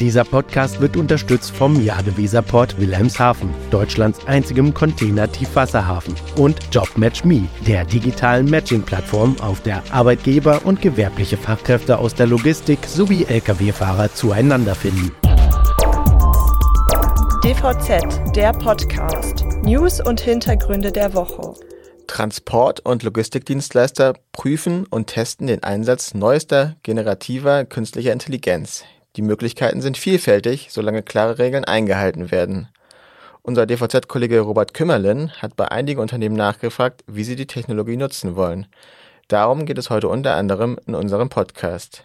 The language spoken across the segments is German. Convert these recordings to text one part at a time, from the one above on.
Dieser Podcast wird unterstützt vom Jadeweserport Wilhelmshaven, Deutschlands einzigem Container-Tiefwasserhafen, und JobMatchMe, der digitalen Matching-Plattform, auf der Arbeitgeber und gewerbliche Fachkräfte aus der Logistik sowie Lkw-Fahrer zueinander finden. DVZ, der Podcast. News und Hintergründe der Woche. Transport- und Logistikdienstleister prüfen und testen den Einsatz neuester generativer künstlicher Intelligenz. Die Möglichkeiten sind vielfältig, solange klare Regeln eingehalten werden. Unser DVZ-Kollege Robert Kümmerlin hat bei einigen Unternehmen nachgefragt, wie sie die Technologie nutzen wollen. Darum geht es heute unter anderem in unserem Podcast.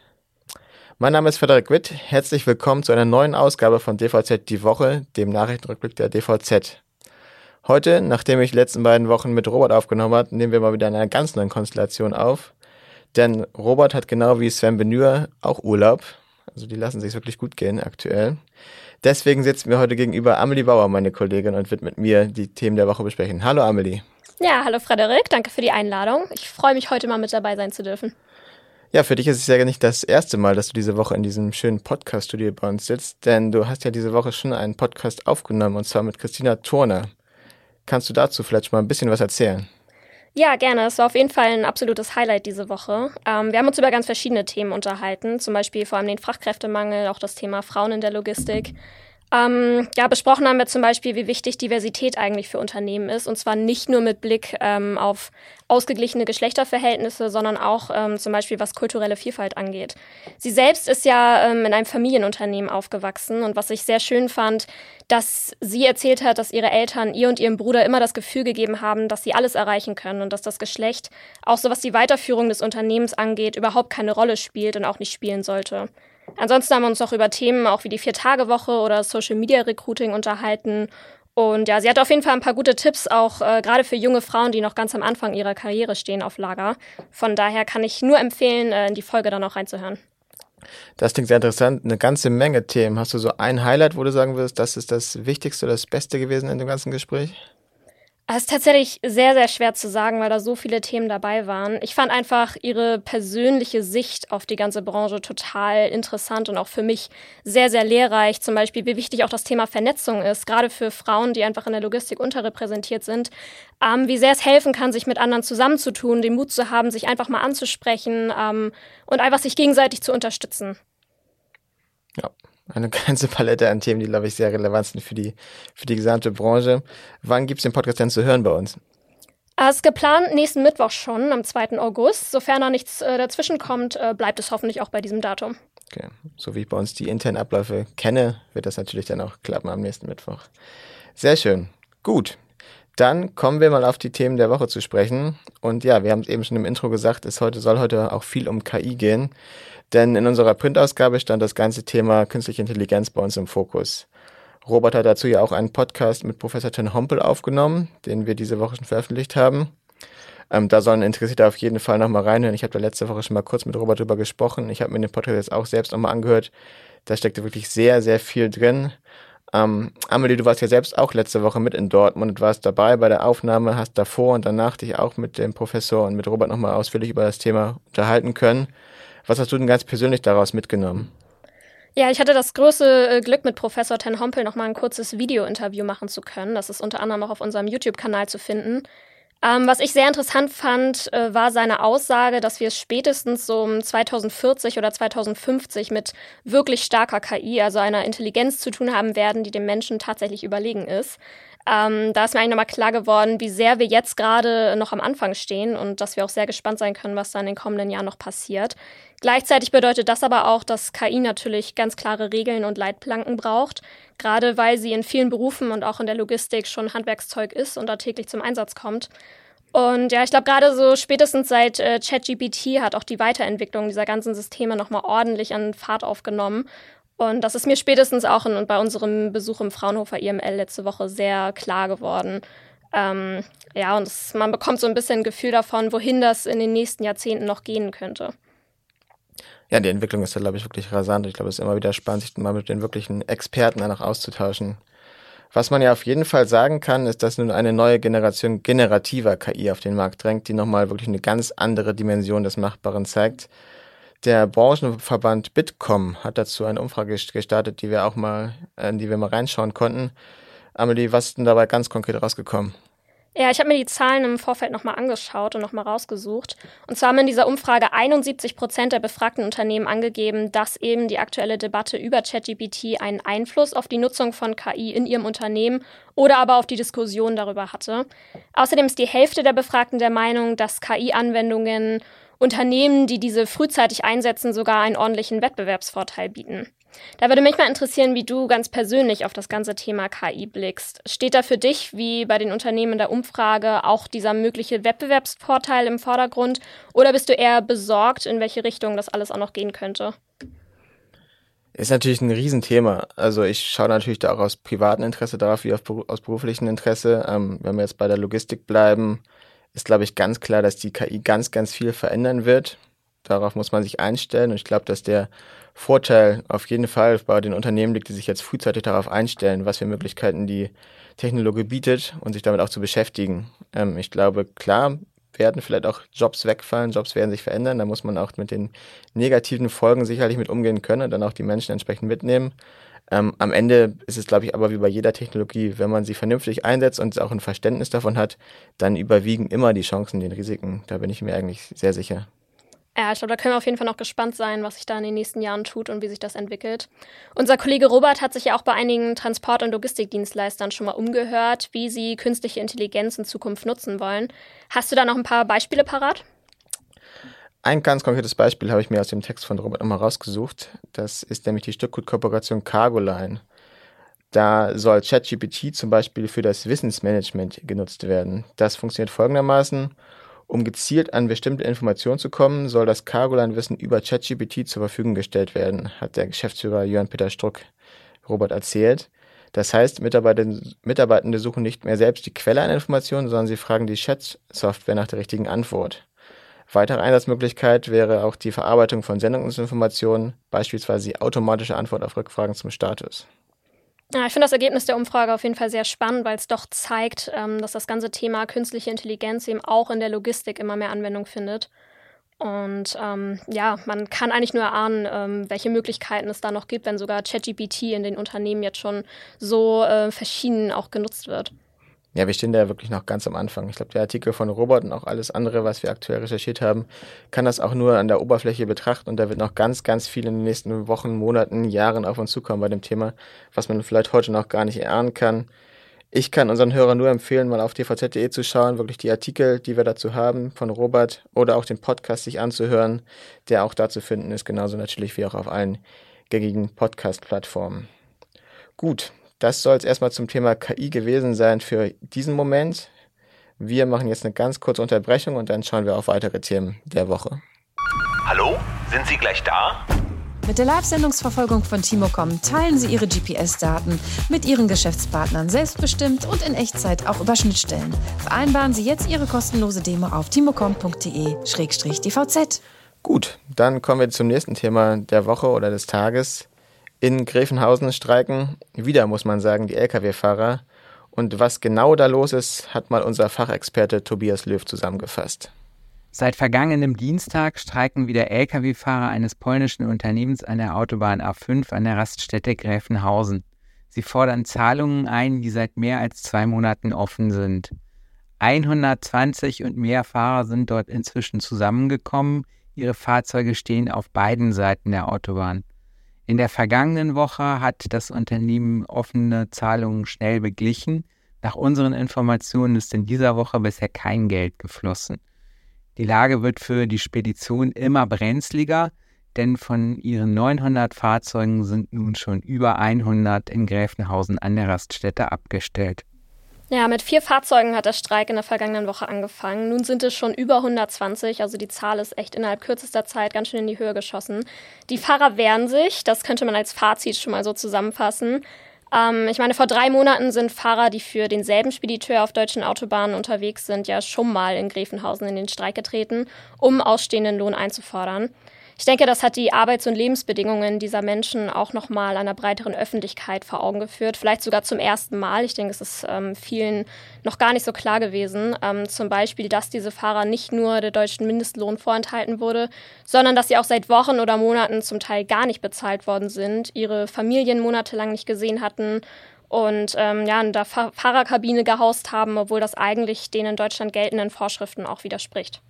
Mein Name ist Frederik Witt. Herzlich willkommen zu einer neuen Ausgabe von DVZ Die Woche, dem Nachrichtenrückblick der DVZ. Heute, nachdem ich die letzten beiden Wochen mit Robert aufgenommen habe, nehmen wir mal wieder in einer ganz neuen Konstellation auf. Denn Robert hat genau wie Sven Benür auch Urlaub. Also die lassen sich wirklich gut gehen aktuell. Deswegen sitzen wir heute gegenüber Amelie Bauer, meine Kollegin, und wird mit mir die Themen der Woche besprechen. Hallo Amelie. Ja, hallo Frederik, danke für die Einladung. Ich freue mich heute mal mit dabei sein zu dürfen. Ja, für dich ist es ja nicht das erste Mal, dass du diese Woche in diesem schönen Podcast-Studio bei uns sitzt, denn du hast ja diese Woche schon einen Podcast aufgenommen und zwar mit Christina Turner. Kannst du dazu vielleicht mal ein bisschen was erzählen? Ja, gerne. Es war auf jeden Fall ein absolutes Highlight diese Woche. Ähm, wir haben uns über ganz verschiedene Themen unterhalten, zum Beispiel vor allem den Fachkräftemangel, auch das Thema Frauen in der Logistik. Ähm, ja, besprochen haben wir zum Beispiel, wie wichtig Diversität eigentlich für Unternehmen ist. Und zwar nicht nur mit Blick ähm, auf ausgeglichene Geschlechterverhältnisse, sondern auch ähm, zum Beispiel, was kulturelle Vielfalt angeht. Sie selbst ist ja ähm, in einem Familienunternehmen aufgewachsen. Und was ich sehr schön fand, dass sie erzählt hat, dass ihre Eltern ihr und ihrem Bruder immer das Gefühl gegeben haben, dass sie alles erreichen können und dass das Geschlecht, auch so was die Weiterführung des Unternehmens angeht, überhaupt keine Rolle spielt und auch nicht spielen sollte. Ansonsten haben wir uns noch über Themen auch wie die Vier-Tage-Woche oder Social Media Recruiting unterhalten. Und ja, sie hat auf jeden Fall ein paar gute Tipps, auch äh, gerade für junge Frauen, die noch ganz am Anfang ihrer Karriere stehen, auf Lager. Von daher kann ich nur empfehlen, äh, in die Folge dann auch reinzuhören. Das klingt sehr interessant. Eine ganze Menge Themen. Hast du so ein Highlight, wo du sagen würdest, das ist das Wichtigste oder das Beste gewesen in dem ganzen Gespräch? Es ist tatsächlich sehr, sehr schwer zu sagen, weil da so viele Themen dabei waren. Ich fand einfach ihre persönliche Sicht auf die ganze Branche total interessant und auch für mich sehr, sehr lehrreich. Zum Beispiel, wie wichtig auch das Thema Vernetzung ist, gerade für Frauen, die einfach in der Logistik unterrepräsentiert sind. Ähm, wie sehr es helfen kann, sich mit anderen zusammenzutun, den Mut zu haben, sich einfach mal anzusprechen ähm, und einfach sich gegenseitig zu unterstützen. Ja, eine ganze Palette an Themen, die, glaube ich, sehr relevant sind für die, für die gesamte Branche. Wann gibt es den Podcast denn zu hören bei uns? Es ist geplant nächsten Mittwoch schon, am 2. August. Sofern da nichts äh, dazwischen kommt, äh, bleibt es hoffentlich auch bei diesem Datum. Okay. So wie ich bei uns die internen Abläufe kenne, wird das natürlich dann auch klappen am nächsten Mittwoch. Sehr schön. Gut. Dann kommen wir mal auf die Themen der Woche zu sprechen. Und ja, wir haben es eben schon im Intro gesagt, es heute, soll heute auch viel um KI gehen. Denn in unserer Printausgabe stand das ganze Thema künstliche Intelligenz bei uns im Fokus. Robert hat dazu ja auch einen Podcast mit Professor Ten Hompel aufgenommen, den wir diese Woche schon veröffentlicht haben. Ähm, da sollen Interessierte auf jeden Fall nochmal reinhören. Ich habe da letzte Woche schon mal kurz mit Robert drüber gesprochen. Ich habe mir den Podcast jetzt auch selbst nochmal angehört. Da steckte wirklich sehr, sehr viel drin. Ähm, Amelie, du warst ja selbst auch letzte Woche mit in Dortmund und warst dabei bei der Aufnahme, hast davor und danach dich auch mit dem Professor und mit Robert nochmal ausführlich über das Thema unterhalten können. Was hast du denn ganz persönlich daraus mitgenommen? Ja, ich hatte das große äh, Glück, mit Professor Ten Hompel noch mal ein kurzes Video-Interview machen zu können. Das ist unter anderem auch auf unserem YouTube-Kanal zu finden. Ähm, was ich sehr interessant fand, äh, war seine Aussage, dass wir es spätestens so um 2040 oder 2050 mit wirklich starker KI, also einer Intelligenz zu tun haben werden, die dem Menschen tatsächlich überlegen ist. Ähm, da ist mir eigentlich nochmal klar geworden, wie sehr wir jetzt gerade noch am Anfang stehen und dass wir auch sehr gespannt sein können, was da in den kommenden Jahren noch passiert. Gleichzeitig bedeutet das aber auch, dass KI natürlich ganz klare Regeln und Leitplanken braucht, gerade weil sie in vielen Berufen und auch in der Logistik schon Handwerkszeug ist und da täglich zum Einsatz kommt. Und ja, ich glaube, gerade so spätestens seit äh, ChatGPT hat auch die Weiterentwicklung dieser ganzen Systeme nochmal ordentlich an Fahrt aufgenommen. Und das ist mir spätestens auch in, bei unserem Besuch im Fraunhofer IML letzte Woche sehr klar geworden. Ähm, ja, und das, man bekommt so ein bisschen ein Gefühl davon, wohin das in den nächsten Jahrzehnten noch gehen könnte. Ja, die Entwicklung ist da, glaube ich, wirklich rasant. Ich glaube, es ist immer wieder spannend, sich mal mit den wirklichen Experten danach auszutauschen. Was man ja auf jeden Fall sagen kann, ist, dass nun eine neue Generation generativer KI auf den Markt drängt, die nochmal wirklich eine ganz andere Dimension des Machbaren zeigt. Der Branchenverband Bitkom hat dazu eine Umfrage gestartet, die wir auch mal, in die wir mal reinschauen konnten. Amelie, was ist denn dabei ganz konkret rausgekommen? Ja, ich habe mir die Zahlen im Vorfeld nochmal angeschaut und nochmal rausgesucht. Und zwar haben in dieser Umfrage 71 Prozent der befragten Unternehmen angegeben, dass eben die aktuelle Debatte über ChatGPT einen Einfluss auf die Nutzung von KI in ihrem Unternehmen oder aber auf die Diskussion darüber hatte. Außerdem ist die Hälfte der Befragten der Meinung, dass KI-Anwendungen Unternehmen, die diese frühzeitig einsetzen, sogar einen ordentlichen Wettbewerbsvorteil bieten. Da würde mich mal interessieren, wie du ganz persönlich auf das ganze Thema KI blickst. Steht da für dich, wie bei den Unternehmen der Umfrage, auch dieser mögliche Wettbewerbsvorteil im Vordergrund? Oder bist du eher besorgt, in welche Richtung das alles auch noch gehen könnte? Ist natürlich ein Riesenthema. Also ich schaue natürlich da auch aus privatem Interesse darauf, wie aus beruflichem Interesse. Ähm, wenn wir jetzt bei der Logistik bleiben, ist, glaube ich, ganz klar, dass die KI ganz, ganz viel verändern wird. Darauf muss man sich einstellen. Und ich glaube, dass der Vorteil auf jeden Fall bei den Unternehmen liegt, die sich jetzt frühzeitig darauf einstellen, was für Möglichkeiten die Technologie bietet und sich damit auch zu beschäftigen. Ähm, ich glaube, klar werden vielleicht auch Jobs wegfallen, Jobs werden sich verändern, da muss man auch mit den negativen Folgen sicherlich mit umgehen können und dann auch die Menschen entsprechend mitnehmen. Ähm, am Ende ist es, glaube ich, aber wie bei jeder Technologie, wenn man sie vernünftig einsetzt und auch ein Verständnis davon hat, dann überwiegen immer die Chancen den Risiken. Da bin ich mir eigentlich sehr sicher. Ja, ich glaube, da können wir auf jeden Fall noch gespannt sein, was sich da in den nächsten Jahren tut und wie sich das entwickelt. Unser Kollege Robert hat sich ja auch bei einigen Transport- und Logistikdienstleistern schon mal umgehört, wie sie künstliche Intelligenz in Zukunft nutzen wollen. Hast du da noch ein paar Beispiele parat? Ein ganz konkretes Beispiel habe ich mir aus dem Text von Robert nochmal rausgesucht. Das ist nämlich die Stückgut-Kooperation Cargoline. Da soll ChatGPT zum Beispiel für das Wissensmanagement genutzt werden. Das funktioniert folgendermaßen. Um gezielt an bestimmte Informationen zu kommen, soll das Cargoland-Wissen über ChatGPT zur Verfügung gestellt werden, hat der Geschäftsführer Jörn Peter Struck Robert erzählt. Das heißt, Mitarbeitende suchen nicht mehr selbst die Quelle einer Information, sondern sie fragen die Chat-Software nach der richtigen Antwort. Weitere Einsatzmöglichkeit wäre auch die Verarbeitung von Sendungsinformationen, beispielsweise die automatische Antwort auf Rückfragen zum Status. Ja, ich finde das Ergebnis der Umfrage auf jeden Fall sehr spannend, weil es doch zeigt, ähm, dass das ganze Thema künstliche Intelligenz eben auch in der Logistik immer mehr Anwendung findet. Und ähm, ja, man kann eigentlich nur erahnen, ähm, welche Möglichkeiten es da noch gibt, wenn sogar ChatGPT in den Unternehmen jetzt schon so äh, verschieden auch genutzt wird. Ja, wir stehen da wirklich noch ganz am Anfang. Ich glaube, der Artikel von Robert und auch alles andere, was wir aktuell recherchiert haben, kann das auch nur an der Oberfläche betrachten und da wird noch ganz, ganz viel in den nächsten Wochen, Monaten, Jahren auf uns zukommen bei dem Thema, was man vielleicht heute noch gar nicht erahnen kann. Ich kann unseren Hörern nur empfehlen, mal auf tvz.de zu schauen, wirklich die Artikel, die wir dazu haben von Robert oder auch den Podcast sich anzuhören, der auch da zu finden ist, genauso natürlich wie auch auf allen gängigen Podcast-Plattformen. Gut, das soll es erstmal zum Thema KI gewesen sein für diesen Moment. Wir machen jetzt eine ganz kurze Unterbrechung und dann schauen wir auf weitere Themen der Woche. Hallo, sind Sie gleich da? Mit der Live-Sendungsverfolgung von Timocom teilen Sie Ihre GPS-Daten mit Ihren Geschäftspartnern selbstbestimmt und in Echtzeit auch über Schnittstellen. Vereinbaren Sie jetzt Ihre kostenlose Demo auf timocom.de-dvz. Gut, dann kommen wir zum nächsten Thema der Woche oder des Tages. In Gräfenhausen streiken wieder, muss man sagen, die Lkw-Fahrer. Und was genau da los ist, hat mal unser Fachexperte Tobias Löw zusammengefasst. Seit vergangenem Dienstag streiken wieder Lkw-Fahrer eines polnischen Unternehmens an der Autobahn A5 an der Raststätte Gräfenhausen. Sie fordern Zahlungen ein, die seit mehr als zwei Monaten offen sind. 120 und mehr Fahrer sind dort inzwischen zusammengekommen. Ihre Fahrzeuge stehen auf beiden Seiten der Autobahn. In der vergangenen Woche hat das Unternehmen offene Zahlungen schnell beglichen. Nach unseren Informationen ist in dieser Woche bisher kein Geld geflossen. Die Lage wird für die Spedition immer brenzliger, denn von ihren 900 Fahrzeugen sind nun schon über 100 in Gräfenhausen an der Raststätte abgestellt. Ja, mit vier Fahrzeugen hat der Streik in der vergangenen Woche angefangen. Nun sind es schon über 120, also die Zahl ist echt innerhalb kürzester Zeit ganz schön in die Höhe geschossen. Die Fahrer wehren sich, das könnte man als Fazit schon mal so zusammenfassen. Ähm, ich meine, vor drei Monaten sind Fahrer, die für denselben Spediteur auf deutschen Autobahnen unterwegs sind, ja schon mal in Gräfenhausen in den Streik getreten, um ausstehenden Lohn einzufordern. Ich denke, das hat die Arbeits- und Lebensbedingungen dieser Menschen auch nochmal einer breiteren Öffentlichkeit vor Augen geführt. Vielleicht sogar zum ersten Mal. Ich denke, es ist ähm, vielen noch gar nicht so klar gewesen. Ähm, zum Beispiel, dass diese Fahrer nicht nur der deutschen Mindestlohn vorenthalten wurde, sondern dass sie auch seit Wochen oder Monaten zum Teil gar nicht bezahlt worden sind, ihre Familien monatelang nicht gesehen hatten und ähm, ja, in der Fahrerkabine gehaust haben, obwohl das eigentlich den in Deutschland geltenden Vorschriften auch widerspricht.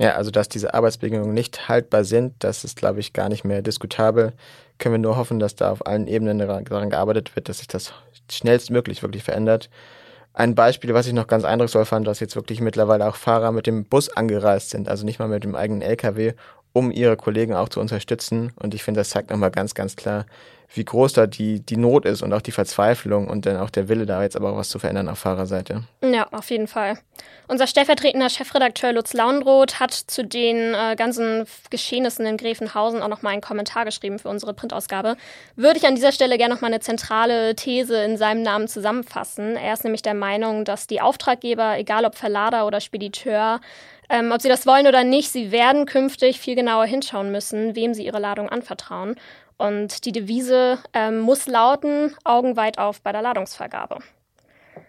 Ja, also dass diese Arbeitsbedingungen nicht haltbar sind, das ist, glaube ich, gar nicht mehr diskutabel. Können wir nur hoffen, dass da auf allen Ebenen daran gearbeitet wird, dass sich das schnellstmöglich wirklich verändert. Ein Beispiel, was ich noch ganz eindrucksvoll fand, dass jetzt wirklich mittlerweile auch Fahrer mit dem Bus angereist sind, also nicht mal mit dem eigenen LKW, um ihre Kollegen auch zu unterstützen. Und ich finde, das zeigt nochmal ganz, ganz klar, wie groß da die, die Not ist und auch die Verzweiflung und dann auch der Wille, da jetzt aber auch was zu verändern auf Fahrerseite. Ja, auf jeden Fall. Unser stellvertretender Chefredakteur Lutz Launroth hat zu den äh, ganzen Geschehnissen in Gräfenhausen auch nochmal einen Kommentar geschrieben für unsere Printausgabe. Würde ich an dieser Stelle gerne nochmal eine zentrale These in seinem Namen zusammenfassen. Er ist nämlich der Meinung, dass die Auftraggeber, egal ob Verlader oder Spediteur, ähm, ob sie das wollen oder nicht, sie werden künftig viel genauer hinschauen müssen, wem sie ihre Ladung anvertrauen. Und die Devise ähm, muss lauten, Augen weit auf bei der Ladungsvergabe.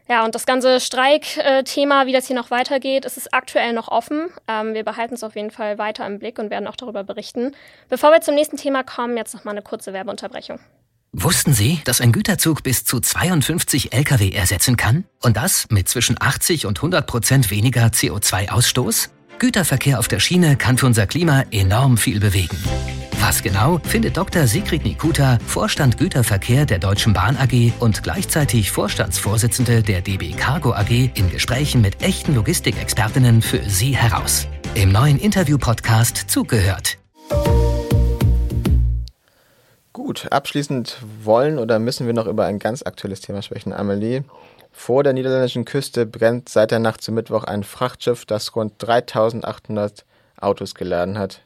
Ja, und das ganze Streikthema, wie das hier noch weitergeht, ist es aktuell noch offen. Ähm, wir behalten es auf jeden Fall weiter im Blick und werden auch darüber berichten. Bevor wir zum nächsten Thema kommen, jetzt noch mal eine kurze Werbeunterbrechung. Wussten Sie, dass ein Güterzug bis zu 52 Lkw ersetzen kann? Und das mit zwischen 80 und 100 Prozent weniger CO2-Ausstoß? Güterverkehr auf der Schiene kann für unser Klima enorm viel bewegen. Was genau, findet Dr. Sigrid Nikuta, Vorstand Güterverkehr der Deutschen Bahn AG und gleichzeitig Vorstandsvorsitzende der DB Cargo AG in Gesprächen mit echten Logistikexpertinnen für Sie heraus. Im neuen Interview-Podcast zugehört. Gut, abschließend wollen oder müssen wir noch über ein ganz aktuelles Thema sprechen, Amelie. Vor der niederländischen Küste brennt seit der Nacht zum Mittwoch ein Frachtschiff, das rund 3800 Autos geladen hat.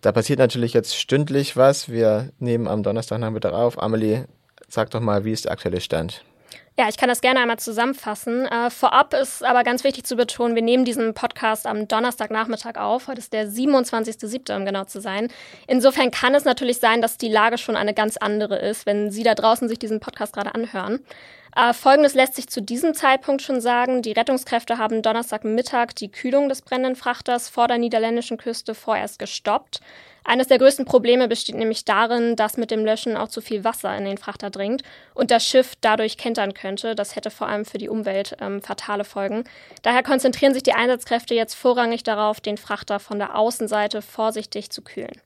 Da passiert natürlich jetzt stündlich was. Wir nehmen am Donnerstagnachmittag auf. Amelie, sag doch mal, wie ist der aktuelle Stand? Ja, ich kann das gerne einmal zusammenfassen. Äh, vorab ist aber ganz wichtig zu betonen, wir nehmen diesen Podcast am Donnerstagnachmittag auf. Heute ist der 27.07., um genau zu sein. Insofern kann es natürlich sein, dass die Lage schon eine ganz andere ist, wenn Sie da draußen sich diesen Podcast gerade anhören. Äh, Folgendes lässt sich zu diesem Zeitpunkt schon sagen. Die Rettungskräfte haben Donnerstagmittag die Kühlung des brennenden Frachters vor der niederländischen Küste vorerst gestoppt. Eines der größten Probleme besteht nämlich darin, dass mit dem Löschen auch zu viel Wasser in den Frachter dringt und das Schiff dadurch kentern könnte. Das hätte vor allem für die Umwelt ähm, fatale Folgen. Daher konzentrieren sich die Einsatzkräfte jetzt vorrangig darauf, den Frachter von der Außenseite vorsichtig zu kühlen.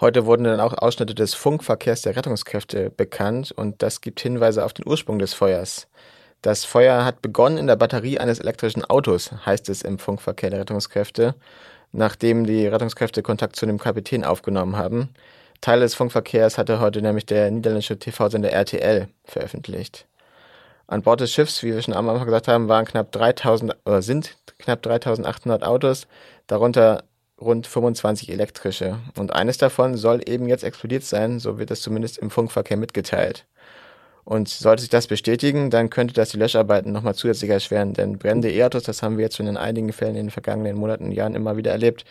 Heute wurden dann auch Ausschnitte des Funkverkehrs der Rettungskräfte bekannt und das gibt Hinweise auf den Ursprung des Feuers. Das Feuer hat begonnen in der Batterie eines elektrischen Autos, heißt es im Funkverkehr der Rettungskräfte nachdem die Rettungskräfte Kontakt zu dem Kapitän aufgenommen haben. Teile des Funkverkehrs hatte heute nämlich der niederländische TV-Sender RTL veröffentlicht. An Bord des Schiffs, wie wir schon am Anfang gesagt haben, waren knapp 3000 oder sind knapp 3800 Autos, darunter rund 25 elektrische. Und eines davon soll eben jetzt explodiert sein, so wird es zumindest im Funkverkehr mitgeteilt. Und sollte sich das bestätigen, dann könnte das die Löscharbeiten nochmal zusätzlich erschweren, denn brennende E-Autos, das haben wir jetzt schon in einigen Fällen in den vergangenen Monaten und Jahren immer wieder erlebt,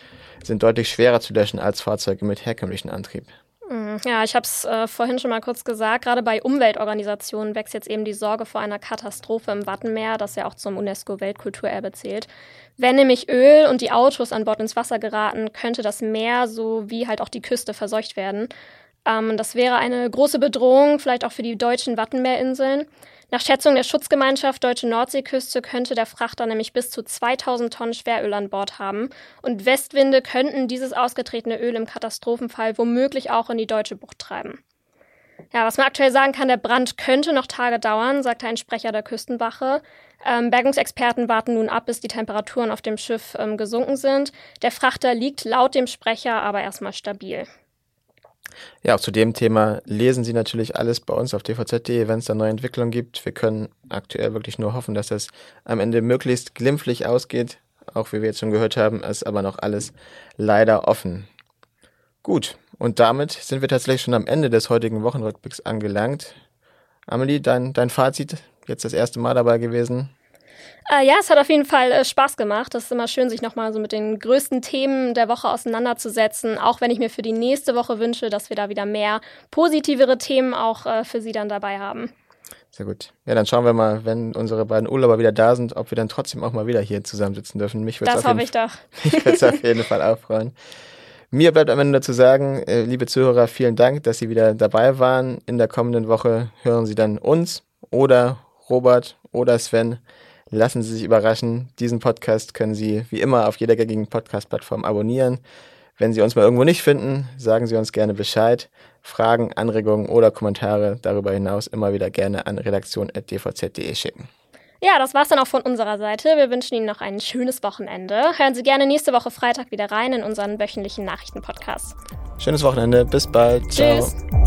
sind deutlich schwerer zu löschen als Fahrzeuge mit herkömmlichem Antrieb. Mhm. Ja, ich habe es äh, vorhin schon mal kurz gesagt. Gerade bei Umweltorganisationen wächst jetzt eben die Sorge vor einer Katastrophe im Wattenmeer, das ja auch zum UNESCO-Weltkulturerbe zählt. Wenn nämlich Öl und die Autos an Bord ins Wasser geraten, könnte das Meer sowie halt auch die Küste verseucht werden. Ähm, das wäre eine große Bedrohung, vielleicht auch für die deutschen Wattenmeerinseln. Nach Schätzung der Schutzgemeinschaft Deutsche Nordseeküste könnte der Frachter nämlich bis zu 2000 Tonnen Schweröl an Bord haben. Und Westwinde könnten dieses ausgetretene Öl im Katastrophenfall womöglich auch in die deutsche Bucht treiben. Ja, was man aktuell sagen kann, der Brand könnte noch Tage dauern, sagte ein Sprecher der Küstenwache. Ähm, Bergungsexperten warten nun ab, bis die Temperaturen auf dem Schiff ähm, gesunken sind. Der Frachter liegt laut dem Sprecher aber erstmal stabil. Ja, auch zu dem Thema lesen Sie natürlich alles bei uns auf dvz.de, wenn es da neue Entwicklungen gibt. Wir können aktuell wirklich nur hoffen, dass das am Ende möglichst glimpflich ausgeht. Auch wie wir jetzt schon gehört haben, ist aber noch alles leider offen. Gut, und damit sind wir tatsächlich schon am Ende des heutigen Wochenrückblicks angelangt. Amelie, dein, dein Fazit, jetzt das erste Mal dabei gewesen. Äh, ja, es hat auf jeden Fall äh, Spaß gemacht. Es ist immer schön, sich nochmal so mit den größten Themen der Woche auseinanderzusetzen. Auch wenn ich mir für die nächste Woche wünsche, dass wir da wieder mehr positivere Themen auch äh, für Sie dann dabei haben. Sehr gut. Ja, dann schauen wir mal, wenn unsere beiden Urlauber wieder da sind, ob wir dann trotzdem auch mal wieder hier zusammensitzen dürfen. Mich das hoffe ich doch. Mich würde es auf jeden Fall auch freuen. Mir bleibt am Ende nur zu sagen, äh, liebe Zuhörer, vielen Dank, dass Sie wieder dabei waren. In der kommenden Woche hören Sie dann uns oder Robert oder Sven. Lassen Sie sich überraschen. Diesen Podcast können Sie wie immer auf jeder gängigen Podcast-Plattform abonnieren. Wenn Sie uns mal irgendwo nicht finden, sagen Sie uns gerne Bescheid. Fragen, Anregungen oder Kommentare darüber hinaus immer wieder gerne an redaktion.dvz.de schicken. Ja, das war's dann auch von unserer Seite. Wir wünschen Ihnen noch ein schönes Wochenende. Hören Sie gerne nächste Woche Freitag wieder rein in unseren wöchentlichen Nachrichtenpodcast. Schönes Wochenende. Bis bald. Tschüss. Ciao.